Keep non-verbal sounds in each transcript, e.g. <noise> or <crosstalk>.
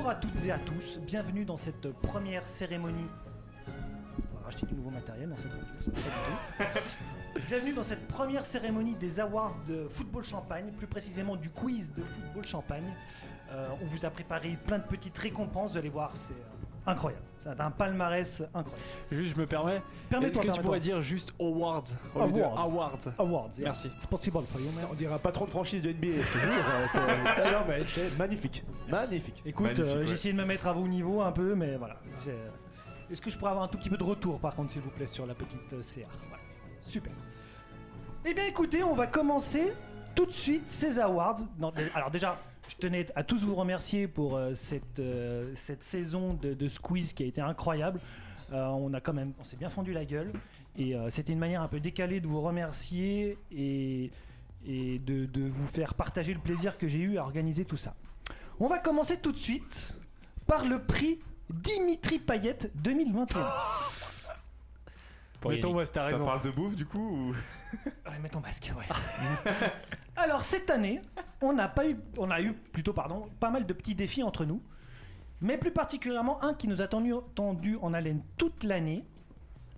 Bonjour à toutes et à tous, bienvenue dans cette première cérémonie. On va racheter du nouveau matériel dans cette radio, ça va pas du tout. <laughs> Bienvenue dans cette première cérémonie des awards de football champagne, plus précisément du quiz de football champagne. Euh, on vous a préparé plein de petites récompenses, vous allez voir, c'est euh, incroyable. C'est un palmarès incroyable. Juste, je me permets. Permets-toi, Est-ce que tu pourrais dire juste awards au lieu de Awards. awards? Awards, yeah. Merci. It's possible for you, man. On dirait un patron de franchise de NBA, je te jure. euh, non, mais c'est magnifique. Magnifique. Écoute, euh, ouais. j'ai essayé de me mettre à vos niveaux un peu, mais voilà. J'ai- Est-ce que je pourrais avoir un tout petit peu de retour, par contre, s'il vous plaît, sur la petite euh, CR Voilà. Super. Eh bien, écoutez, on va commencer tout de suite ces awards. Non, alors déjà, je tenais à tous vous remercier pour euh, cette, euh, cette saison de, de squeeze qui a été incroyable. Euh, on a quand même, on s'est bien fendu la gueule et euh, c'était une manière un peu décalée de vous remercier et, et de, de vous faire partager le plaisir que j'ai eu à organiser tout ça. On va commencer tout de suite par le prix Dimitri Payet 2021. Mais Thomas, t'as Ça raison. parle de bouffe du coup ou... Ouais, mets ton masque, ouais. <laughs> Alors cette année, on a pas eu, on a eu plutôt pardon, pas mal de petits défis entre nous, mais plus particulièrement un qui nous a tendu, tendu en haleine toute l'année,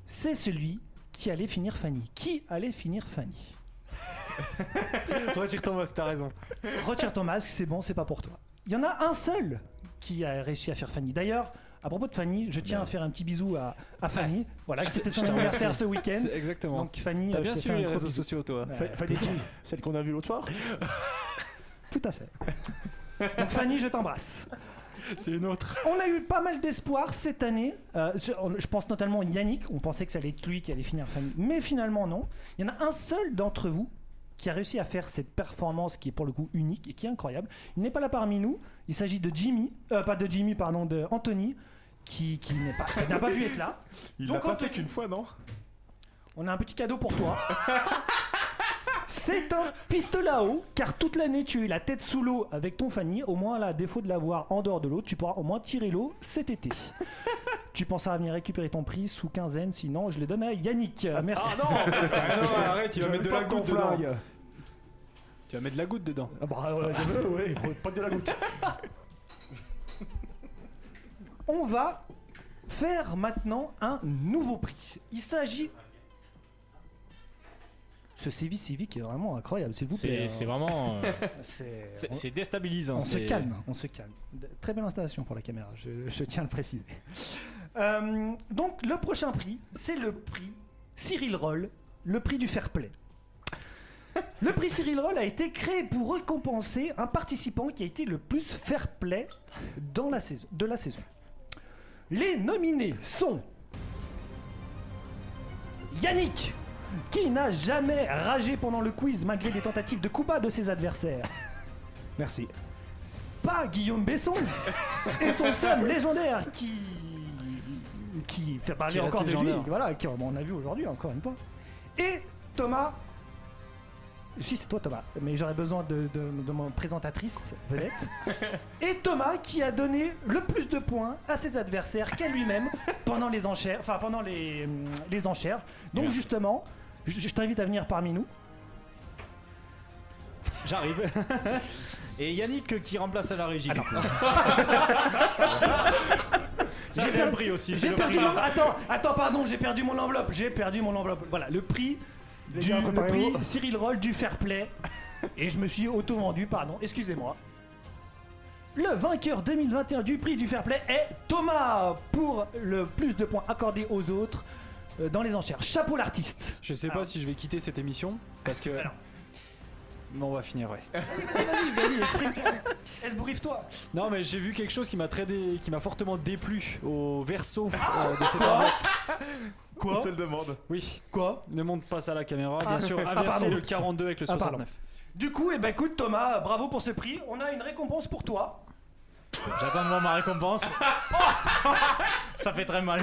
c'est celui qui allait finir Fanny. Qui allait finir Fanny <laughs> Retire Thomas, t'as raison. Retire ton masque, c'est bon, c'est pas pour toi. Il y en a un seul qui a réussi à faire Fanny. D'ailleurs, à propos de Fanny, je tiens à faire un petit bisou à, à Fanny. Voilà, c'était son anniversaire ce week-end. Exactement. Donc Fanny, T'as bien suivi les réseaux bisou. sociaux, toi. Ouais. Fa- Fanny qui Celle qu'on a vue l'autre soir <laughs> Tout à fait. Donc Fanny, je t'embrasse. C'est une autre. On a eu pas mal d'espoir cette année. Euh, je pense notamment à Yannick. On pensait que ça allait être lui qui allait finir Fanny. Mais finalement, non. Il y en a un seul d'entre vous qui a réussi à faire cette performance qui est pour le coup unique et qui est incroyable. Il n'est pas là parmi nous. Il s'agit de Jimmy. Euh, pas de Jimmy, pardon, de Anthony. Qui, qui n'est pas, qui n'a pas pu être là. <laughs> Il Donc, l'a pas fait- qu'une fois, non? On a un petit cadeau pour toi. <laughs> C'est un pistolet à eau, car toute l'année tu es la tête sous l'eau avec ton Fanny. Au moins, là, à défaut de l'avoir en dehors de l'eau, tu pourras au moins tirer l'eau cet été. <laughs> tu penseras à venir récupérer ton prix sous quinzaine, sinon je les donne à Yannick. Euh, Merci. Ah non Ah non, arrête, il va mettre de la goutte dedans. Tu vas mettre de la goutte dedans. Ah bah ouais, je veux, ouais, pas de la goutte. On va faire maintenant un nouveau prix. Il s'agit. Ce CV civique est vraiment incroyable, s'il vous plaît. <laughs> C'est c'est hein. vraiment. euh, C'est- c'est on- c'est déstabilisant. On se c'est- calme, on se calme. Très belle installation pour la caméra, je, je tiens à le préciser. Euh, donc le prochain prix, c'est le prix Cyril Roll, le prix du fair play. Le prix Cyril Roll a été créé pour récompenser un participant qui a été le plus fair play dans la saison, de la saison. Les nominés sont Yannick, qui n'a jamais ragé pendant le quiz malgré des tentatives de coup bas de ses adversaires <laughs> Merci. pas Guillaume Besson et son seum <laughs> légendaire qui qui fait parler Qui reste encore de lui, légendaire. voilà, qui, on a vu aujourd'hui encore une fois. Et Thomas, si c'est toi Thomas, mais j'aurais besoin de, de, de mon présentatrice vedette. <laughs> Et Thomas qui a donné le plus de points à ses adversaires qu'à lui-même pendant les enchères, enfin pendant les, hum, les enchères. Donc Merci. justement, je, je t'invite à venir parmi nous. J'arrive. <laughs> Et Yannick euh, qui remplace à la régie. <laughs> Ça, J'ai c'est un perdu- prix aussi. J'ai perdu mon... Attends, attends, pardon, j'ai perdu mon enveloppe. J'ai perdu mon enveloppe. Voilà, le prix du gars, le préparez-vous. prix Cyril Roll du Fair Play. Et je me suis auto-vendu, pardon, excusez-moi. Le vainqueur 2021 du prix du Fair Play est Thomas pour le plus de points accordés aux autres euh, dans les enchères. Chapeau l'artiste. Je sais pas si je vais quitter cette émission parce que. Alors. Bon, on va finir, ouais. <laughs> Vas-y, vas-y, exprime. <laughs> Esbouriffe-toi. Non, mais j'ai vu quelque chose qui m'a très dé- qui m'a fortement déplu au verso euh, de cette. <laughs> Quoi On se le demande. Oui, Quoi ne monte pas ça à la caméra, bien Ah. sûr. Ah, Inverser le 42 avec le Ah, pardon. 69. Du coup, eh ben, écoute Thomas, bravo pour ce prix. On a une récompense pour toi. J'attends de voir ma récompense. ça fait très mal.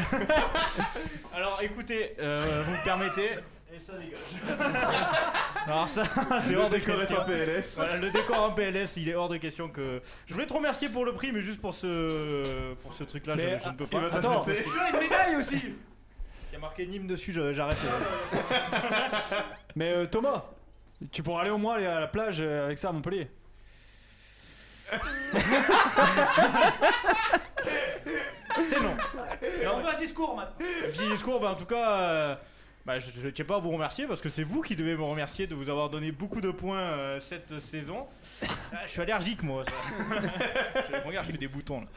Alors écoutez, euh, vous me permettez. Et ça dégage. Alors <laughs> ça, <laughs> c'est hors de décor est question. en PLS. Voilà, le décor en PLS, il est hors de question que. Je voulais te remercier pour le prix, mais juste pour ce pour ce truc-là, je, Mais, je ne peux Il pas. Attends. Tu as une médaille aussi. Il y a marqué Nîmes dessus, je- j'arrête. <laughs> Mais euh, Thomas, tu pourras aller au moins aller à la plage euh, avec ça à Montpellier. C'est non. On veut un discours maintenant. Petit discours, bah, en tout cas, euh, bah, je ne tiens pas à vous remercier parce que c'est vous qui devez me remercier de vous avoir donné beaucoup de points euh, cette saison. Ah, je suis allergique moi. Ça. <laughs> je, regarde, je fais des boutons. Là.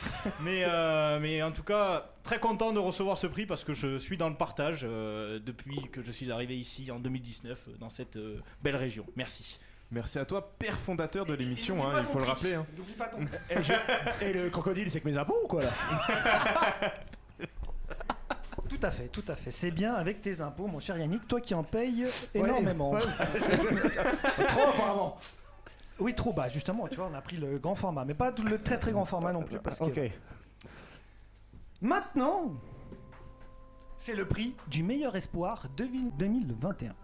Mais, euh, mais en tout cas, très content de recevoir ce prix parce que je suis dans le partage euh, depuis que je suis arrivé ici en 2019 euh, dans cette euh, belle région. Merci. Merci à toi, père fondateur de l'émission, hein, il faut le rappeler. hein. N'oublie pas ton. Et, je- et le crocodile, c'est que mes impôts ou quoi là <laughs> Tout à fait, tout à fait. C'est bien avec tes impôts, mon cher Yannick, toi qui en payes énormément. Ouais, <laughs> Trop apparemment. Oui, trop bas, justement, tu vois, on a pris le grand format, mais pas le très très grand format non plus. Parce que... Ok. Maintenant, c'est le prix du meilleur espoir de 2021.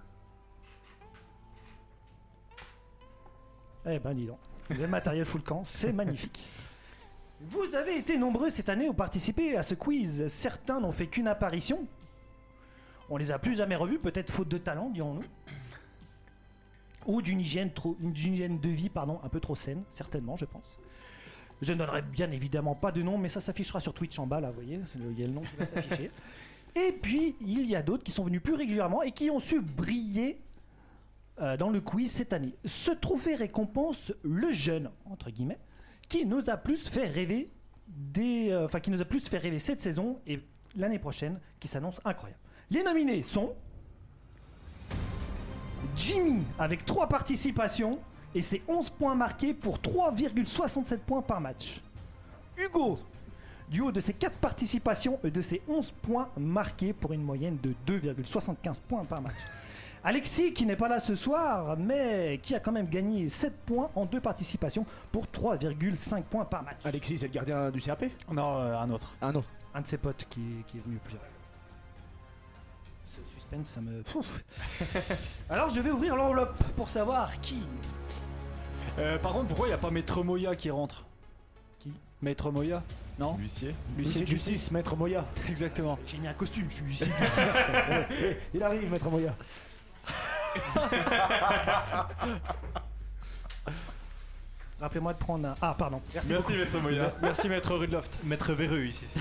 Eh ben, dis donc, le matériel full camp, c'est magnifique. Vous avez été nombreux cette année à participer à ce quiz. Certains n'ont fait qu'une apparition. On les a plus jamais revus, peut-être faute de talent, dirons-nous. Ou d'une hygiène, trop, d'une hygiène de vie pardon, un peu trop saine, certainement, je pense. Je ne donnerai bien évidemment pas de nom, mais ça s'affichera sur Twitch en bas, là, vous voyez, il y a le nom qui va s'afficher. <laughs> Et puis, il y a d'autres qui sont venus plus régulièrement et qui ont su briller euh, dans le quiz cette année. Ce trophée récompense le jeune, entre guillemets, qui nous a plus fait rêver des, euh, qui nous a plus fait rêver cette saison et l'année prochaine, qui s'annonce incroyable. Les nominés sont Jimmy avec 3 participations et ses 11 points marqués pour 3,67 points par match. Hugo, du haut de ses 4 participations et de ses 11 points marqués pour une moyenne de 2,75 points par match. Alexis, qui n'est pas là ce soir, mais qui a quand même gagné 7 points en deux participations pour 3,5 points par match. Alexis, c'est le gardien du CRP Non, euh, un autre. Un autre. Un de ses potes qui, qui est venu plusieurs fois. Ce suspense, ça me. Pouf. <laughs> Alors je vais ouvrir l'enveloppe pour savoir qui. Euh, par contre, pourquoi il n'y a pas Maître Moya qui rentre? Qui? Maître Moya? Non? L'huissier. L'huissier Huissier de de justice, maître Moya. Exactement. J'ai mis un costume, je suis ici. <laughs> Il arrive, maître Moya. <laughs> Rappelez-moi de prendre un. Ah, pardon. Merci, Merci, maître Moya. <laughs> Merci Maître Rudloft. Maître Véreux ici. <laughs>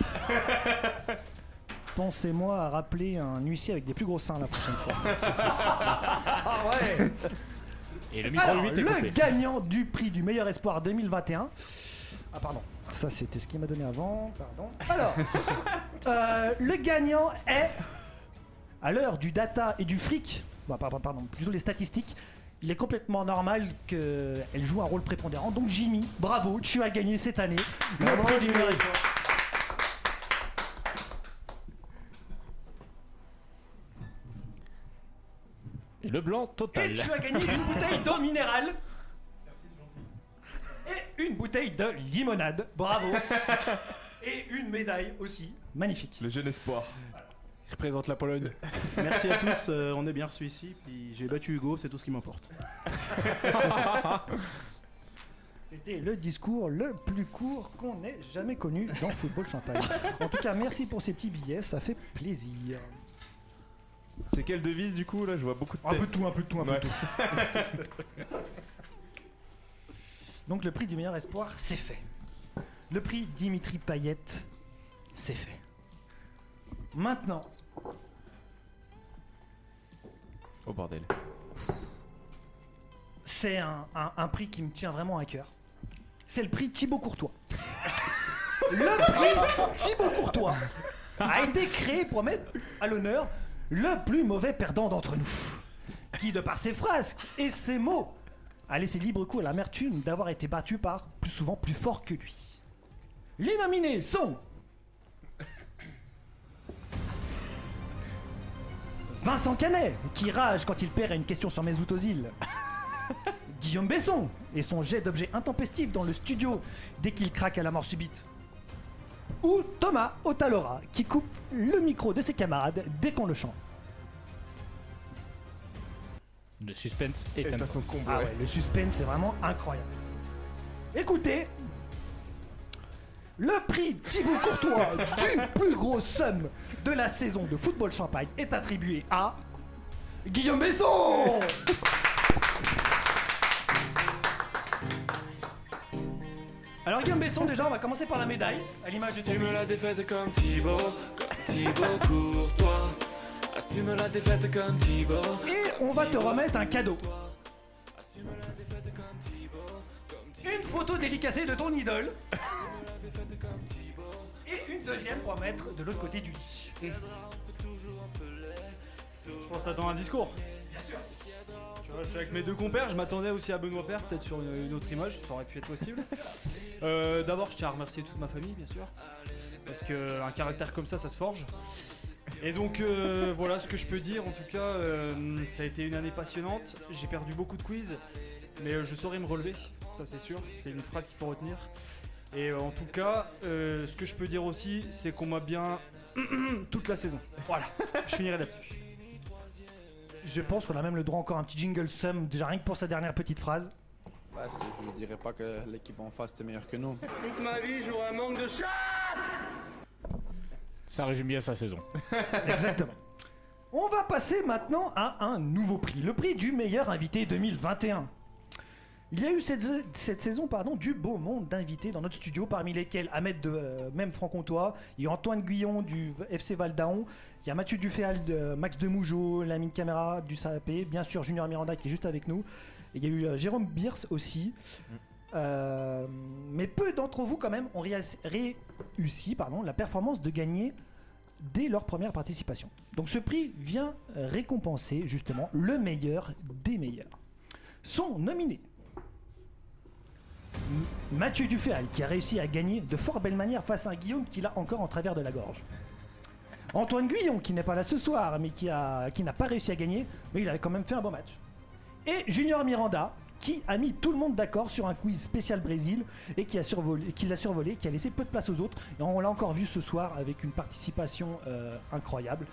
Pensez-moi à rappeler un huissier avec des plus gros seins la prochaine fois. ah ouais Et le micro Alors, 8 est le coupé. gagnant du prix du meilleur espoir 2021. Ah pardon, ça c'était ce qu'il m'a donné avant. Pardon. Alors, euh, le gagnant est à l'heure du data et du fric. Bah, pardon, pardon, plutôt les statistiques. Il est complètement normal qu'elle joue un rôle prépondérant. Donc Jimmy, bravo, tu as gagné cette année le prix du meilleur espoir. Et le blanc Et total. tu as gagné une bouteille d'eau minérale. Et une bouteille de limonade. Bravo. <laughs> Et une médaille aussi. Magnifique. Le jeune espoir. Il représente la Pologne. <laughs> Merci à tous, euh, on est bien reçus ici, puis j'ai battu Hugo, c'est tout ce qui m'importe. <laughs> C'était le discours le plus court qu'on ait jamais connu dans Football Champagne. En tout cas, merci pour ces petits billets, ça fait plaisir. C'est quelle devise du coup là? Je vois beaucoup de Un peu de tout, un peu de tout, un peu Ouais. de <laughs> tout. Donc le prix du meilleur espoir, c'est fait. Le prix Dimitri Payet, c'est fait. Maintenant, Oh bordel. c'est un, un- un prix qui me tient vraiment à cœur. C'est le prix Thibaut Courtois. <laughs> le prix Thibaut Courtois a été créé pour mettre à l'honneur le plus mauvais perdant d'entre nous. Qui, de par ses frasques et ses mots, a laissé libre cours à l'amertume d'avoir été battu par plus souvent plus fort que lui. Les nominés sont. Vincent Canet, qui rage quand il perd à une question sur Mesut Ozil. <laughs> Guillaume Besson et son jet d'objets intempestifs dans le studio dès qu'il craque à la mort subite. Ou Thomas Otalora qui coupe le micro de ses camarades dès qu'on le chante. Le suspense est t'as intense. son combo. Ah ouais. ouais, le suspense c'est vraiment incroyable. Écoutez, le prix Thibaut Courtois du plus gros somme de la saison de football champagne est attribué à Guillaume Besson Alors Guillaume Besson, déjà, on va commencer par la médaille, à l'image de Assume la défaite comme Thibaut, comme Thibaut Courtois. Assume la défaite comme Thibaut. Et on va te remettre un cadeau. Une photo délicacée de ton idole. Deuxième pour mettre de l'autre côté du lit. Je pense t'attends un discours. Bien sûr. Tu vois, je suis avec mes deux compères, je m'attendais aussi à Benoît Père, peut-être sur une, une autre image, ça aurait pu être possible. Euh, D'abord, je tiens à remercier toute ma famille, bien sûr, parce qu'un caractère comme ça, ça se forge. Et donc, euh, voilà ce que je peux dire. En tout cas, euh, ça a été une année passionnante. J'ai perdu beaucoup de quiz, mais je saurais me relever, ça c'est sûr. C'est une phrase qu'il faut retenir. Et euh, en tout cas, euh, ce que je peux dire aussi, c'est qu'on m'a bien <clears throat> toute la saison. Voilà, je finirai là-dessus. Je pense qu'on a même le droit encore à un petit jingle sum, déjà rien que pour sa dernière petite phrase. C'est- je ne dirais pas que l'équipe en face était meilleure que nous. Toute ma vie, j'aurai un manque de chat Ça résume bien sa saison. <laughs> Exactement. On va passer maintenant à un nouveau prix, le prix du meilleur invité 2021. Il y a eu cette, cette saison pardon, du beau monde d'invités dans notre studio, parmi lesquels Ahmed de euh, même Franc-Comtois, il y a Antoine Guillon du FC Valdaon, il y a Mathieu Duféal, de Max Demougeot, Lamine Camara du SAP, bien sûr Junior Miranda qui est juste avec nous, et il y a eu euh, Jérôme Bierce aussi. Euh, mais peu d'entre vous quand même ont réussi pardon, la performance de gagner dès leur première participation. Donc ce prix vient récompenser justement le meilleur des meilleurs. Sont nominés Mathieu Duféal qui a réussi à gagner de fort belle manière face à un Guillaume qui l'a encore en travers de la gorge. Antoine Guillon qui n'est pas là ce soir mais qui n'a pas réussi à gagner mais il a quand même fait un bon match. Et Junior Miranda qui a mis tout le monde d'accord sur un quiz spécial Brésil et qui l'a survolé, qui a laissé peu de place aux autres. Et on l'a encore vu ce soir avec une participation euh, incroyable.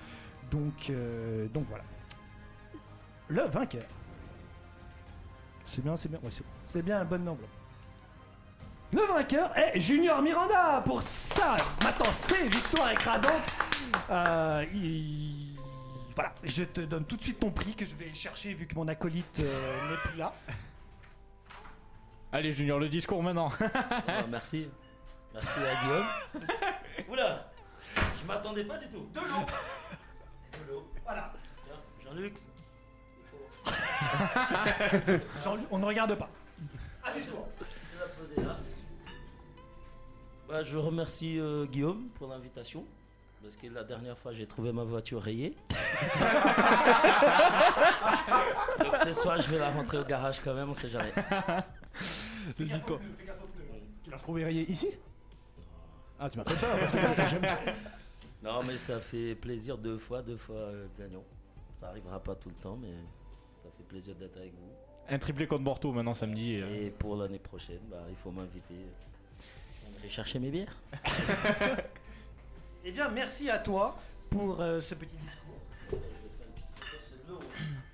Donc, euh, donc voilà. Le vainqueur. C'est bien, c'est bien, c'est, c'est bien un bon nombre. Le vainqueur est Junior Miranda pour ça. Maintenant, c'est victoire écrasante. Euh, il- Voilà, je te donne tout de suite ton prix que je vais chercher vu que mon acolyte euh, n'est plus là. Allez, Junior, le discours maintenant. <laughs> Merci. Merci à Guillaume. <laughs> Oula Je m'attendais pas du tout. De l'eau. De l'eau. Voilà. Jean-Luc. <laughs> Jean- on ne regarde pas. Discours. je vais la poser là. Bah, je remercie euh, Guillaume pour l'invitation. Parce que la dernière fois, j'ai trouvé ma voiture rayée. <laughs> Donc ce soir, je vais la rentrer au garage quand même, on sait jamais. <laughs> N'hésite pas. Tu l'as retrouvé rayé ici? Ah, tu m'as fait peur parce que j'aime <laughs> Non, mais ça fait plaisir deux fois, deux fois euh, gagnant. Ça arrivera pas tout le temps, mais ça fait plaisir d'être avec vous. Un triplé contre Bordeaux maintenant samedi. euh. Et pour l'année prochaine, bah, il faut m'inviter. Je viendrai chercher mes bières. <laughs> Eh bien, merci à toi pour euh, ce petit discours.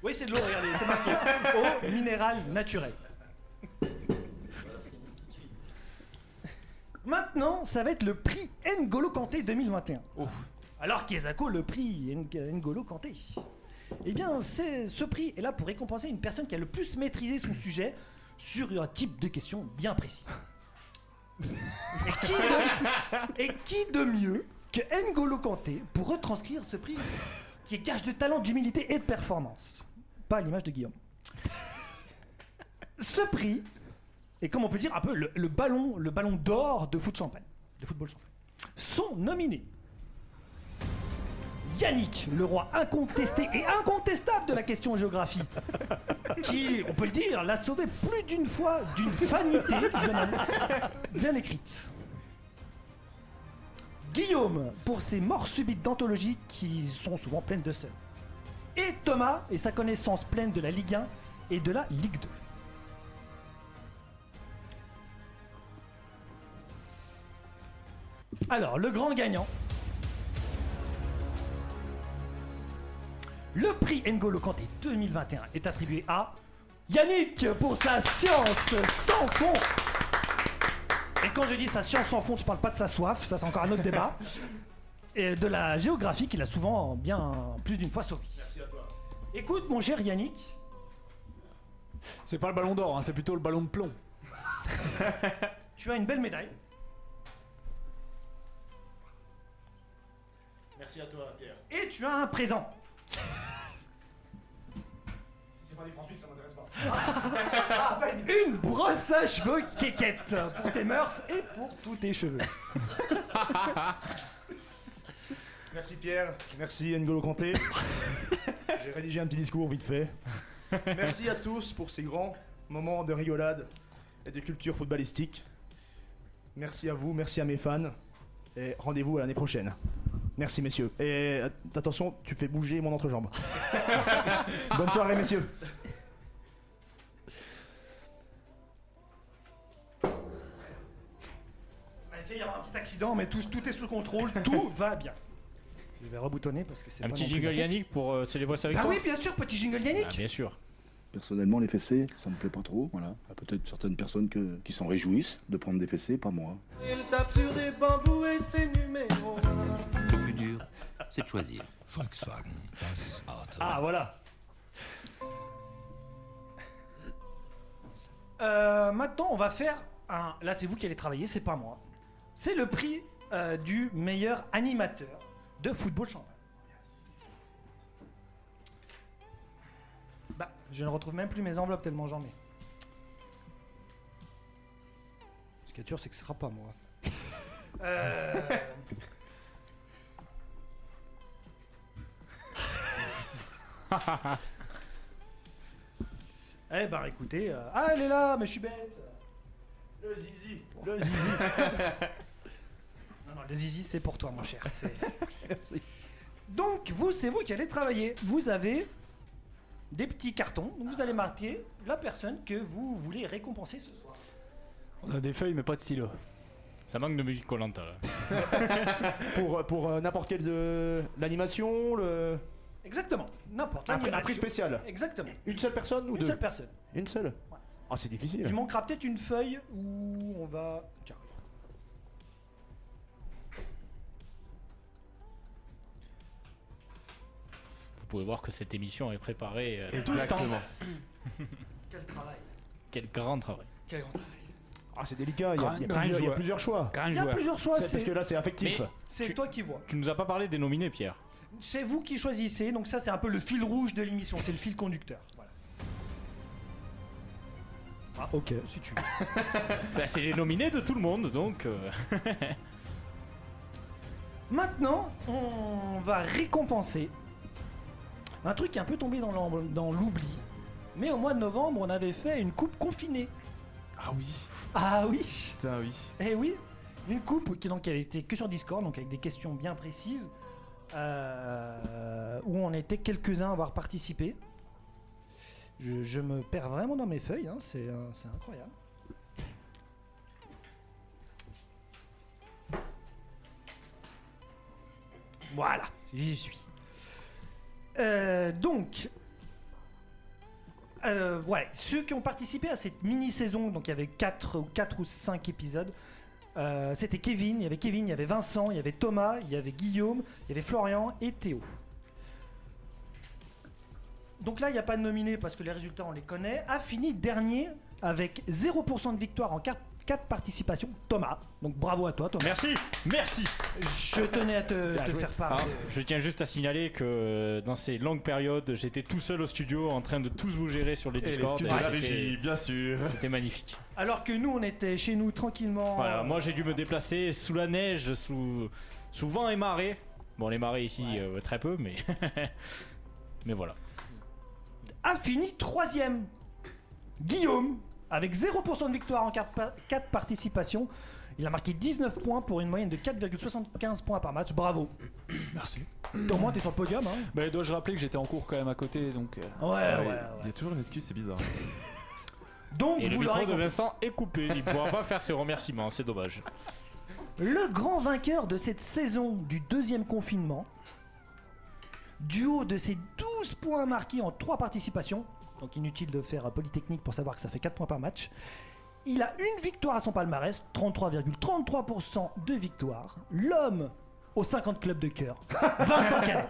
Oui, c'est de l'eau, regardez, c'est marqué eau minérale naturelle. Maintenant, ça va être le prix N'Golo Kanté 2021. Alors Kiesako, le prix Ng- N'Golo Kanté. Eh bien, c'est- ce prix est là pour récompenser une personne qui a le plus maîtrisé son sujet sur un type de question bien précis. Et qui de, mieux que N'Golo Kanté pour retranscrire ce prix qui est gage de talent, d'humilité et de performance? Pas à l'image de Guillaume. Ce prix est, comme on peut dire, un peu le, le ballon, le ballon d'or de foot champagne, de football champagne. Sont nominés Yannick, le roi incontesté et incontestable de la question géographie, <laughs> qui, on peut le dire, l'a sauvé plus d'une fois d'une homme, bien écrite. Guillaume, pour ses morts subites d'anthologie qui sont souvent pleines de seum. Et Thomas et sa connaissance pleine de la Ligue 1 et de la Ligue 2. Alors, le grand gagnant. Le prix N'Golo Kanté 2021 est attribué à Yannick pour sa science sans fond. Et quand je dis sa science sans fond, je parle pas de sa soif, ça c'est encore un autre débat. <laughs> Et de la géographie qu'il a souvent bien plus d'une fois sauvé. Merci à toi. Écoute mon cher Yannick, C'est pas le ballon d'or, hein, c'est plutôt le ballon de plomb. <laughs> tu as une belle médaille. Merci à toi, Pierre. Et tu as un présent. Si c'est pas des francs suisses, ça m'intéresse pas. <laughs> Une brosse à cheveux kékette pour tes mœurs et pour tous tes cheveux. <laughs> Merci Pierre, merci N'Golo Kanté. <laughs> J'ai rédigé un petit discours vite fait. Merci à tous pour ces grands moments de rigolade et de culture footballistique. Merci à vous, merci à mes fans. Et rendez-vous à l'année prochaine. Merci messieurs. Et euh, attention, tu fais bouger mon entrejambe. <laughs> Bonne soirée messieurs. Il a fait y avoir un petit accident, mais tout, tout est sous contrôle, <laughs> tout va bien. Je vais reboutonner parce que c'est Un pas petit non plus jingle. Yannick pour euh, célébrer ça avec Bah toi oui, bien sûr, petit jingle Yannick. Ah, bien sûr. Personnellement, les fessées, ça me plaît pas trop. Voilà. Il y a peut-être certaines personnes que- qui s'en réjouissent de prendre des fessées, pas moi. Il tape sur des bambous et c'est numéro Le plus dur, c'est de choisir. Volkswagen, das Auto. Ah voilà. Euh, maintenant, on va faire un. Là, c'est vous qui allez travailler, c'est pas moi. C'est le prix euh, du meilleur animateur de football champagne. Bah, je ne retrouve même plus mes enveloppes tellement j'en mets. Ce qui est sûr, c'est que ce sera pas moi. <laughs> Euh, <laughs> Eh ben écoutez, euh, ah elle est là, mais je suis bête. Le zizi, le zizi. <laughs> <laughs> Non, non, le zizi c'est pour toi mon cher. c'est- Donc vous, c'est vous qui allez travailler. Vous avez des petits cartons, donc vous allez marquer la personne que vous voulez récompenser ce soir. On a des feuilles, mais pas de stylo. Ça manque de musique collante là. pour pour euh, n'importe quelle de l'animation, le Exactement, n'importe. un, prix- un prix spécial. Exactement. Une seule personne ou Une deux seule personne. Une seule Ah, c'est difficile. Il manquera peut-être une feuille où on va. Tiens. Vous pouvez voir que cette émission est préparée euh, tout le temps. Exactement. <laughs> Quel travail. Quel grand travail. Quel grand travail. Ah, c'est délicat, il y a, il y a plusieurs, il y a joueur. plusieurs choix. Il y a plusieurs choix, C'est- parce que là, c'est affectif. C'est tu- toi qui vois. Tu nous as pas parlé des nominés, Pierre. C'est vous qui choisissez, donc ça c'est un peu le fil rouge de l'émission, c'est le fil conducteur. Voilà. Ah ok, si tu veux. <laughs> Bah, c'est les nominés de tout le monde, donc. euh, <laughs> Maintenant, on va récompenser un truc qui est un peu tombé dans l'oubli. Mais au mois de novembre, on avait fait une coupe confinée. Ah oui, Ah oui putain oui. Eh oui Une coupe qui, donc, qui avait été que sur Discord, donc avec des questions bien précises, euh, où on était quelques-uns à avoir participé. Je, me perds vraiment dans mes feuilles, hein, c'est euh, c'est incroyable. Voilà, j'y suis. Euh, donc, euh, ouais, ceux qui ont participé à cette mini-saison, donc il y avait 4 ou, quatre ou 5 épisodes, euh, c'était Kevin, il y avait Kevin, il y avait Vincent, il y avait Thomas, il y avait Guillaume, il y avait Florian et Théo. Donc là, il n'y a pas de nominé parce que les résultats, on les connaît. A fini dernier avec 0% de victoire en 4, participations, Thomas. Donc bravo à toi, Thomas. Merci, merci. Je tenais à te, te faire part. Je tiens juste à signaler que euh, dans ces longues périodes, j'étais tout seul au studio en train de tous vous gérer sur les Et Discord. et la c'était- régie, bien sûr. C'était magnifique. Alors que nous, on était chez nous tranquillement. Voilà, moi j'ai dû me déplacer sous la neige, sous, sous vent et marée. Bon, les marées ici, euh, très peu, mais. <laughs> mais voilà. a fini troisième. Guillaume, avec 0% de victoire en 4, participations. Il a marqué 19 points pour une moyenne de 4,75 points par match. Bravo. <coughs> Merci. Au moins, t'es sur le podium. Hein. Bah, dois-je rappeler que j'étais en cours quand même à côté, donc. euh, Ouais, ouais, Ah oui, ouais. Il y a toujours une excuse, c'est bizarre. <laughs> Donc, Et le vous micro l'aurez de. Vincent est coupé, il ne pourra pas faire ses remerciements, c'est dommage. Le grand vainqueur de cette saison du deuxième confinement, du haut de ses 12 points marqués en 3 participations, donc inutile de faire euh, Polytechnique pour savoir que ça fait 4 points par match, il a une victoire à son palmarès, 33,33% de victoire. L'homme aux 50 clubs de cœur, <laughs> Vincent Canet.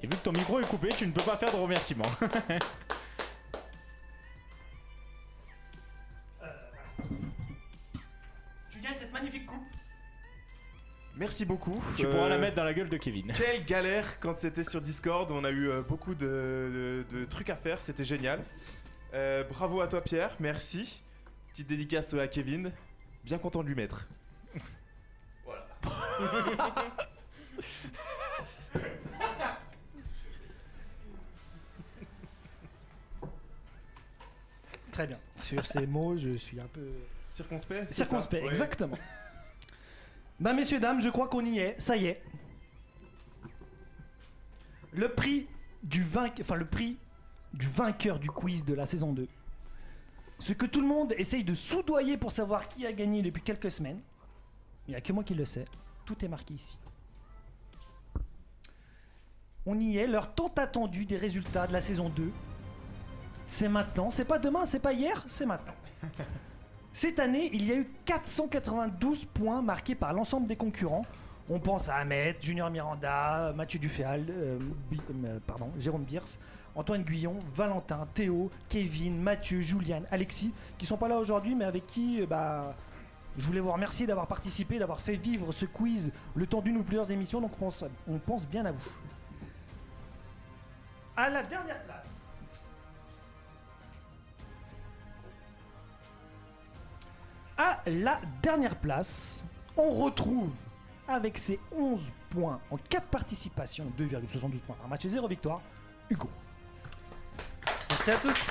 Et vu que ton micro est coupé, tu ne peux pas faire de remerciements. <laughs> magnifique coupe. Merci beaucoup. Tu Euh, pourras la mettre dans la gueule de Kevin. Quelle galère quand c'était sur Discord. On a eu euh, beaucoup de, de- de trucs à faire. C'était génial. Euh, bravo à toi, Pierre. Merci. Petite dédicace à Kevin. Bien content de lui mettre. voilà. <laughs> Très bien. Sur ces mots, je suis un peu Circonspect circonspect, Ouais. Ben messieurs dames, je crois qu'on y est. Ça y est. Le prix du vainqueur, enfin le prix du vainqueur du quiz de la saison 2. Ce que tout le monde essaye de soudoyer pour savoir qui a gagné depuis quelques semaines. Il n'y a que moi qui le sais. Tout est marqué ici. On y est, l'heure tant attendue des résultats de la saison 2. C'est maintenant, c'est pas demain, c'est pas hier, c'est maintenant. <laughs> Cette année, il y a eu 492 points marqués par l'ensemble des concurrents. On pense à Ahmed, Junior Miranda, Mathieu Duféal, euh, euh, Jérôme Bierce, Antoine Guyon, Valentin, Théo, Kevin, Mathieu, Julian, Alexis, qui sont pas là aujourd'hui, mais avec qui, euh, bah, je voulais vous remercier d'avoir participé, d'avoir fait vivre ce quiz le temps d'une ou plusieurs émissions. Donc on pense, on pense bien à vous. À la dernière place. À la dernière place, on retrouve avec ses 11 points en 4 participations, 2,72 points par match et 0 victoire, Hugo. Merci à tous.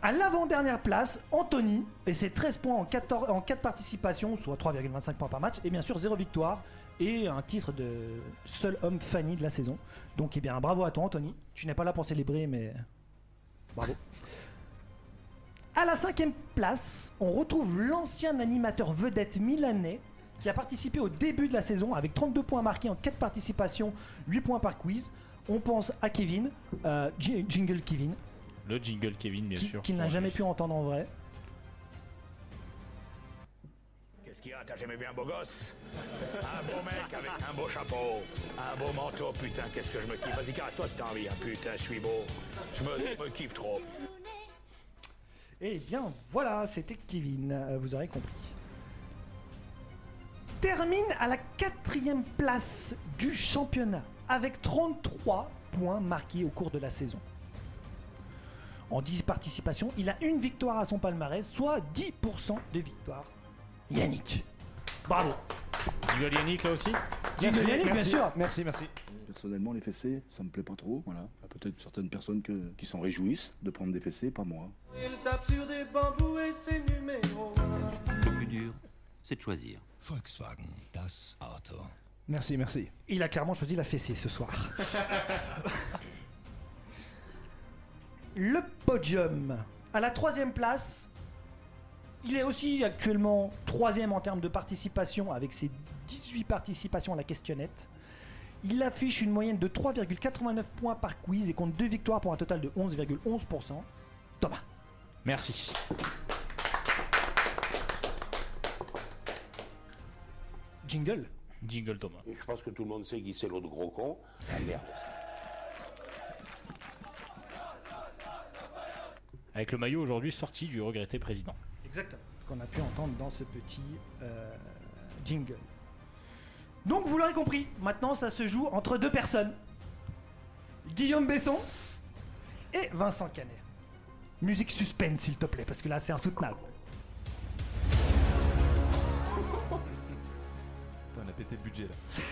À l'avant-dernière place, Anthony et ses 13 points en 4, en 4 participations, soit 3,25 points par match, et bien sûr 0 victoire et un titre de seul homme Fanny de la saison. Donc eh bien bravo à toi Anthony. Tu n'es pas là pour célébrer mais bravo. À la cinquième place, on retrouve l'ancien animateur vedette milanais qui a participé au début de la saison avec 32 points marqués en 4 participations, 8 points par quiz. On pense à Kevin, euh, Jingle Kevin, Le jingle Kevin, bien qui, sûr. qu'il n'a jamais pu entendre en vrai. Qu'est-ce qu'il y a? T'as jamais vu un beau gosse? Un beau mec avec un beau chapeau, un beau manteau, putain, qu'est-ce que je me kiffe? Vas-y, caresse-toi si t'as envie, hein. putain, je suis beau. Je me, je me kiffe trop. Eh bien, voilà, c'était Kevin, euh, vous aurez compris. Termine à la quatrième place du championnat avec 33 points marqués au cours de la saison. En 10 participations, il a une victoire à son palmarès, soit 10% de victoire. Yannick. Bravo. Yannick là aussi? Yannick, bien sûr. Merci, merci. Personnellement, les fessées, ça me plaît pas trop. Voilà. Il y a peut-être certaines personnes que- qui s'en réjouissent de prendre des fessées, pas moi. Il tape sur des bambous et c'est numéro Le plus dur, c'est de choisir. Volkswagen, das Auto. Merci, merci. Il a clairement choisi la fessée ce soir. <laughs> Le podium. À la troisième place, il est aussi actuellement troisième en termes de participation avec ses 18 participations à la questionnette. Il affiche une moyenne de 3,89 points par quiz et compte deux victoires pour un total de 11,11%. Thomas. Merci. Jingle. Jingle Thomas. Et je pense que tout le monde sait qui c'est l'autre gros con. Ah merde, ça. Avec le maillot aujourd'hui sorti du regretté président. Exactement. Qu'on a pu entendre dans ce petit euh, jingle. Donc vous l'aurez compris, maintenant ça se joue entre deux personnes. Guillaume Besson et Vincent Canet. Musique suspense s'il te plaît, parce que là c'est insoutenable. Putain, on a pété le budget là. <laughs>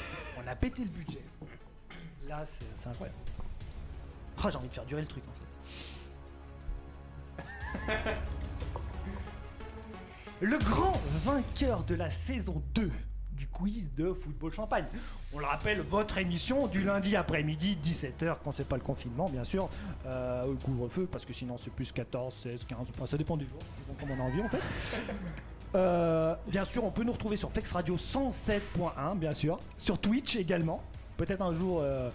On a pété le budget. Là c'est incroyable. Ah, j'ai envie de faire durer le truc en fait. <laughs> Le grand vainqueur de la saison 2 du quiz de Football Champagne. On le rappelle, votre émission du lundi après-midi, 17h, quand c'est pas le confinement, bien sûr, euh, au couvre-feu, parce que sinon c'est plus 14, 16, 15, enfin ça dépend des jours, dépend comme on a envie en fait. <laughs> Euh, bien sûr, on peut nous retrouver sur Fex Radio 107.1, bien sûr, sur Twitch également, peut-être un jour euh,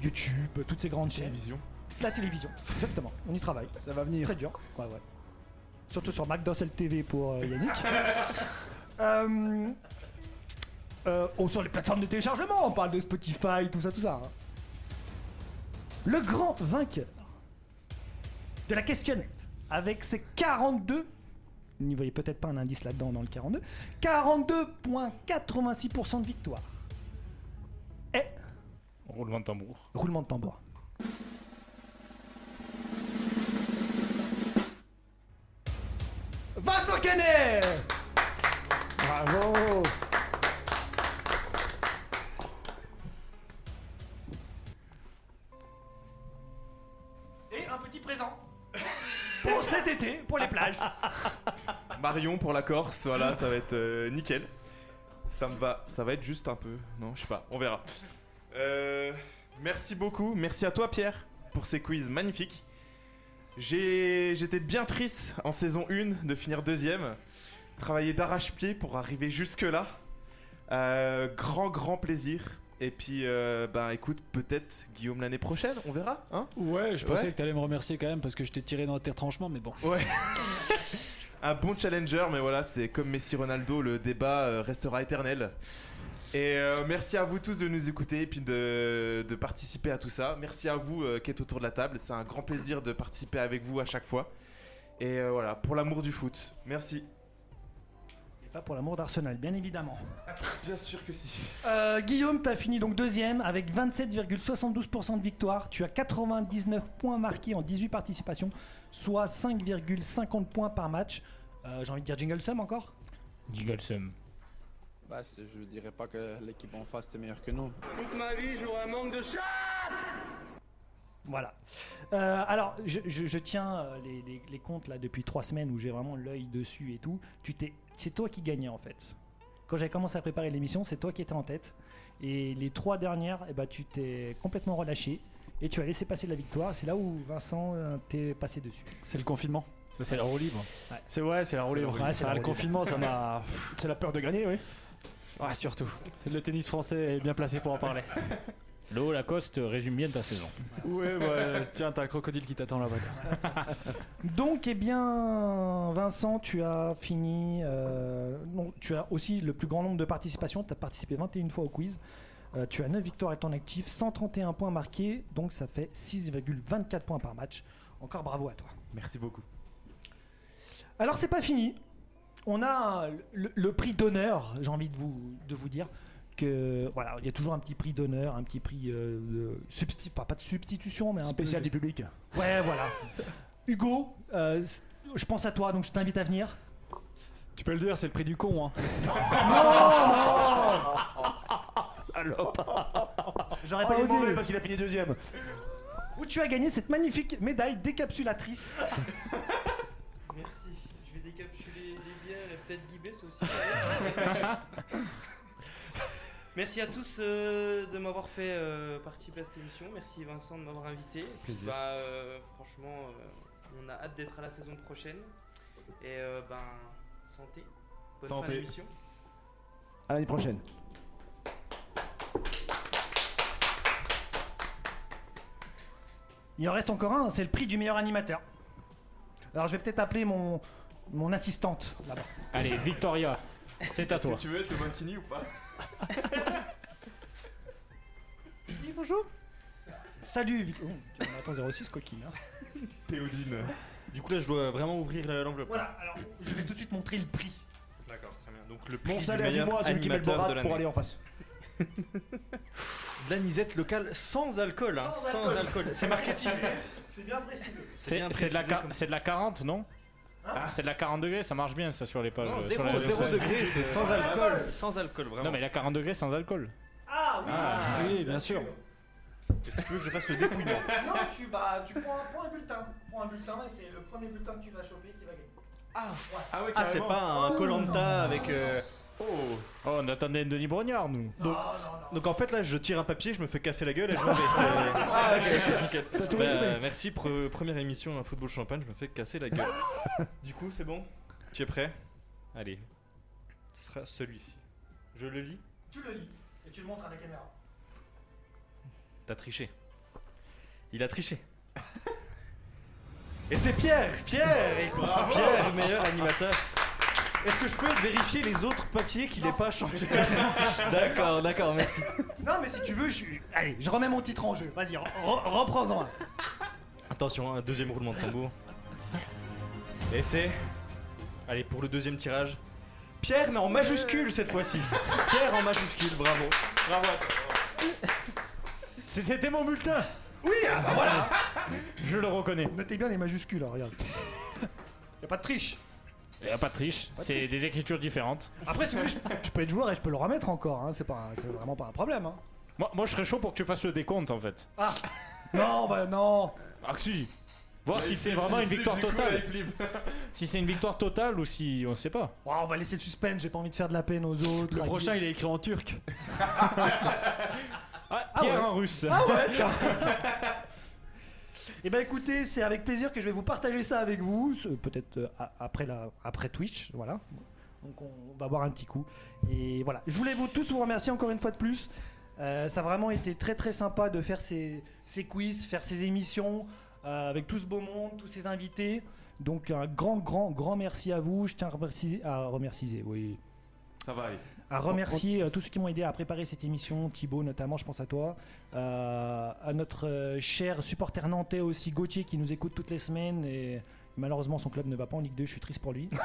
YouTube, toutes ces grandes chaînes. Télévision. La télévision, exactement, on y travaille. Ça va venir. Très dur, ouais, ouais. Surtout sur McDowell TV pour Yannick. <laughs> Euh, euh, oh, sur les plateformes de téléchargement, on parle de Spotify, tout ça, tout ça. hein. Le grand vainqueur de la questionnette, avec ses 42 n'y voyez peut-être pas un indice là-dedans dans le 42. 42,86% de victoire. Et Roulement de tambour. roulement de tambour. Vincent Canet Bravo Marion pour la Corse, voilà, ça va être euh, nickel. Ça me va, ça va être juste un peu, non, je sais pas, on verra. Euh, merci beaucoup, merci à toi Pierre pour ces quiz magnifiques. J'ai, j'étais bien triste en saison 1 de finir deuxième, travailler d'arrache-pied pour arriver jusque là. Euh, grand grand plaisir. Et puis, euh, bah écoute, peut-être Guillaume l'année prochaine, on verra, hein? Ouais, je pensais Ouais. que t'allais me remercier quand même parce que je t'ai tiré dans tes retranchements, mais bon. Ouais. <laughs> un bon challenger, mais voilà, c'est comme Messi Ronaldo, le débat euh, restera éternel. Et euh, merci à vous tous de nous écouter et puis de, de participer à tout ça. Merci à vous euh, qui êtes autour de la table. C'est un grand plaisir de participer avec vous à chaque fois. Et euh, voilà, pour l'amour du foot. Merci. Et pas pour l'amour d'Arsenal, bien évidemment. <laughs> Bien sûr que si. Guillaume, tu as fini donc deuxième avec 27,72% de victoire. Tu as 99 points marqués en 18 participations, soit 5,50 points par match. Euh, J'ai envie de dire Jingle Sum encore? Jingle Sum. Bah, je dirais pas que l'équipe en face était meilleure que nous. Toute ma vie, j'aurai un manque de chat Voilà. Euh, alors, je, je- je tiens euh, les, les- les comptes là depuis trois semaines où j'ai vraiment l'œil dessus et tout. Tu t'es, c'est toi qui gagnais en fait. Quand j'ai commencé à préparer l'émission, c'est toi qui étais en tête. Et les trois dernières, eh ben, tu t'es complètement relâché et tu as laissé passer la victoire. C'est là où Vincent euh, t'est passé dessus. C'est le confinement. Ça, c'est la roue libre. Ouais. C'est ouais, c'est la roue C'est la libre. Ah, C'est la le confinement, ça m'a. <laughs> C'est la peur de gagner, oui. Ouais, surtout. Le tennis français est bien placé pour en parler. <laughs> L'eau Lacoste résume bien ta saison. ouais, ouais. Tiens, t'as un crocodile qui t'attend là-bas. toi. <laughs> Donc, eh bien, Vincent, tu as fini. euh, non, tu as aussi le plus grand nombre de participations. Tu as participé 21 fois au quiz. Euh, tu as 9 victoires à ton actif, 131 points marqués, donc ça fait 6,24 points par match. Encore bravo à toi. Merci beaucoup. Alors, c'est pas fini. On a le, le prix d'honneur, j'ai envie de vous, de vous dire. Que voilà, il y a toujours un petit prix d'honneur, un petit prix euh, de pas, pas de substitution, mais un Spécial peu du public. Ouais, voilà. <laughs> Hugo, euh, je pense à toi, donc je t'invite à venir. Tu peux le dire, c'est le prix du con. Hein. <laughs> <laughs> J'aurais Oh, pas il est osé. mauvais parce qu'il a fini deuxième. Où tu as gagné cette magnifique médaille décapsulatrice. <laughs> Merci. Je vais décapsuler les bières et peut-être Guy Bess aussi. <laughs> Merci à tous euh, de m'avoir fait euh, participer à cette émission. Merci Vincent de m'avoir invité. Plaisir. Bah, euh, franchement, euh, on a hâte d'être à la saison prochaine. Et euh, ben, santé. Bonne fin Santé. d'émission. À l'année prochaine. Il en reste encore un, c'est le prix du meilleur animateur. Alors je vais peut-être appeler mon, mon assistante là-bas. Allez, Victoria, c'est à toi. tu veux être le Mancini ou pas <laughs> Oui, bonjour. Salut, Vic- oh, tu m'attends 06 coquine. hein. Théodine. Du coup là je dois vraiment ouvrir la- l'enveloppe. Voilà, alors je vais tout de suite montrer le prix. D'accord, très bien. Donc le prix Mon du salaire du meilleur mois, celui qui met le pour aller en face. <laughs> De la nisette locale sans alcool, hein, Sans sans alcool. alcool. C'est marqué dessus. C'est bien précisé. C'est de, la précisé ca- comme- c'est de la 40, non Ah, C'est de la 40 degrés, ça marche bien ça sur les pages. Non, sur zéro, les- zéro sur- degré, c'est sans Ah, alcool, sans alcool vraiment. Non mais la 40 degrés sans alcool. Ah oui, Ah, oui, bien sûr. Est-ce que tu veux que je fasse le dépouillement <laughs> Non, tu, bah, tu prends, prends un bulletin. Prends un bulletin et c'est le premier bulletin que tu vas choper qui va gagner. Ah, ouais. Ah ouais, Ah, c'est pas un Colanta avec. euh, Oh. on attendait Denis Brognard nous. Donc, donc en fait là je tire un papier, je me fais casser la gueule et je m'en vais. <laughs> Ah, tout Bah, merci, pre- première émission à Football Champagne, je me fais casser la gueule. <laughs> du coup c'est bon? Tu es prêt? Allez, ce sera celui-ci. Je le lis? Tu le lis et tu le montres à la caméra. T'as triché. Il a triché. <laughs> Et c'est Pierre Pierre Écoute, Pierre, le meilleur animateur. Est-ce que je peux vérifier les autres papiers qu'il n'ait pas changé <laughs> D'accord, d'accord, merci. Non, mais si tu veux, je... allez, je remets mon titre en jeu. Vas-y, re- re- reprends-en un. Attention, un deuxième roulement de tambour. Et c'est Allez, pour le deuxième tirage. Pierre, mais en majuscule cette fois-ci. Pierre en majuscule, bravo. Bravo à toi. C'est- C'était mon bulletin Oui, ah bah voilà Je le reconnais. Notez bien les majuscules, hein, regarde. y a pas de triche. Il a pas de triche, c'est des écritures différentes. Après, si vous voulez, je, je peux être joueur et je peux le remettre encore, hein, c'est pas, c'est vraiment pas un problème. Hein. Moi, moi, je serais chaud pour que tu fasses le décompte en fait. Ah Non, bah non Ah, que si Voir si c'est vraiment une victoire totale. <laughs> si c'est une victoire totale ou si on sait pas. On va laisser le suspense, j'ai pas envie de faire de la peine aux autres. Le prochain, il est écrit en turc. Ah, Pierre ouais. en russe. Ah ouais, tiens <laughs> Eh ben écoutez, c'est avec plaisir que je vais vous partager ça avec vous, peut-être euh, après, la, après Twitch, voilà. Donc on va boire un petit coup. Et voilà, je voulais vous tous vous remercier encore une fois de plus. Euh, ça a vraiment été très très sympa de faire ces, ces quiz, faire ces émissions euh, avec tout ce beau monde, tous ces invités. Donc un grand grand grand merci à vous. Je tiens à remercier, à remercier oui, Ça va aller. à remercier euh, tous ceux qui m'ont aidé à préparer cette émission, Thibaut notamment, je pense à toi, Euh, à notre euh, cher supporter nantais aussi, Gauthier, qui nous écoute toutes les semaines et malheureusement son club ne va pas en Ligue 2, je suis triste pour lui. <laughs>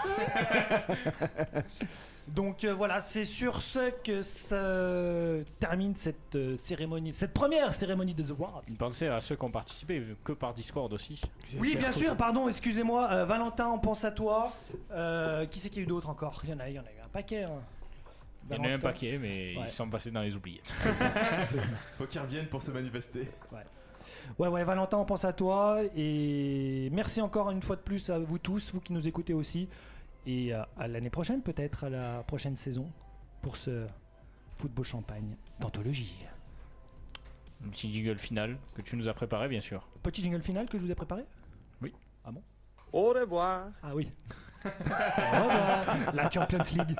Donc euh, voilà, c'est sur ce que se termine cette euh, cérémonie, cette première cérémonie des Awards. Pensez à ceux qui ont participé, que par Discord aussi. Oui, bien sûr, pardon, excusez-moi, euh, Valentin, on pense à toi. Euh, qui c'est qu'il y a eu d'autres encore? Il y en a, il y en a eu un paquet. hein. Il y en a un paquet, mais Ouais. ils sont passés dans les oubliettes. <laughs> C'est ça. Faut qu'ils reviennent pour se manifester. Ouais. Ouais, ouais, Valentin, on pense à toi. Et merci encore une fois de plus à vous tous, vous qui nous écoutez aussi. Et à l'année prochaine, peut-être, à la prochaine saison, pour ce football champagne d'anthologie. Un petit jingle final que tu nous as préparé, bien sûr. Petit jingle final que je vous ai préparé? Oui. Ah bon? Au revoir. Ah oui. Revoir. La Champions League.